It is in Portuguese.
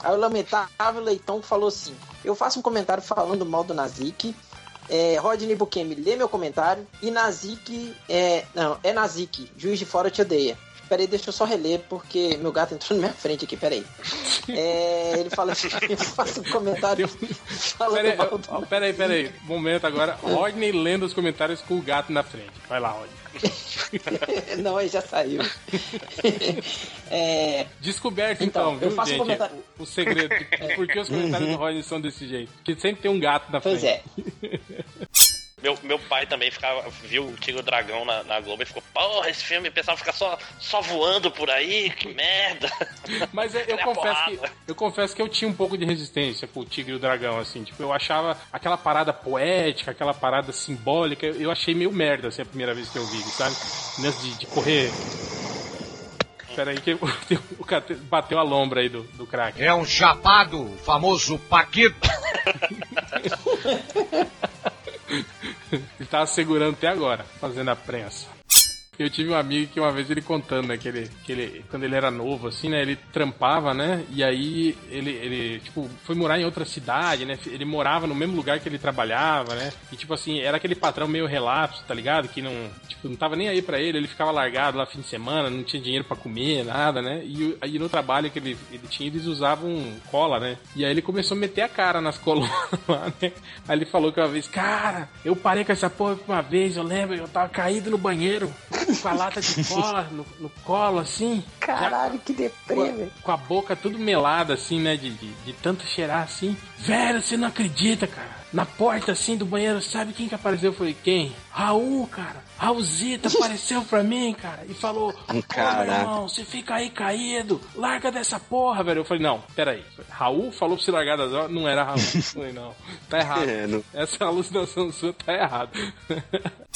Aí o lamentável Leitão falou assim: Eu faço um comentário falando mal do Nazik. É, Rodney Bukemi lê meu comentário. E Nazik. É, não, é Nazik. Juiz de fora te odeia. Peraí, deixa eu só reler, porque meu gato entrou na minha frente aqui, peraí. É, ele fala assim, eu faço um comentário falando Peraí, mal do peraí, peraí. Momento agora. Rodney lendo os comentários com o gato na frente. Vai lá, Rodney. Não, ele já saiu. É, Descoberto então, Então, eu viu, faço um gente? comentário- O, segredo. de Por que os comentários do Rodney são desse jeito? Porque sempre tem um gato na pois frente. é. Meu, meu pai também ficava, viu o Tigre e o Dragão na, na Globo e ficou, porra, esse filme, o pessoal fica só, só voando por aí, que merda. Mas é- eu Cadê a confesso, que, eu confesso que eu tinha um pouco de resistência com o Tigre e o Dragão, assim. Tipo, eu achava aquela parada poética, aquela parada simbólica, eu achei meio merda, assim, a primeira vez que eu vi, sabe? Nesse de, de correr... Pera aí que o, o cara bateu a lombra aí do, do crack. É um chapado, famoso Paquito. Tava segurando até agora, fazendo a prensa. Eu tive um amigo que uma vez ele contando, né, que ele, que ele, quando ele era novo, assim, né, ele trampava, né, e aí ele, ele, tipo, foi morar em outra cidade, né, ele morava no mesmo lugar que ele trabalhava, né, e tipo assim, era aquele patrão meio relapso, tá ligado, que não, tipo, não tava nem aí pra ele, ele ficava largado lá fim de semana, não tinha dinheiro pra comer, nada, né, e aí no trabalho que ele, ele tinha, eles usavam cola, né, e aí ele começou a meter a cara nas colunas lá, né, aí ele falou que uma vez, cara, eu parei com essa porra uma vez, eu lembro, eu tava caído no banheiro, com a lata de cola no, no colo, assim. Caralho, que deprê, Com a, velho. com a boca tudo melada, assim, né? De, de, de tanto cheirar assim. Velho, você não acredita, cara. Na porta, assim, do banheiro, sabe quem que apareceu? Eu falei, quem? Raul, cara. Raulzita apareceu pra mim, cara, e falou: meu Caraca. irmão, você fica aí caído, larga dessa porra, velho. Eu falei: Não, peraí. Raul falou pra você largar das horas, não era Raul. Eu falei: Não, tá errado. É, não- Essa alucinação sua tá errada.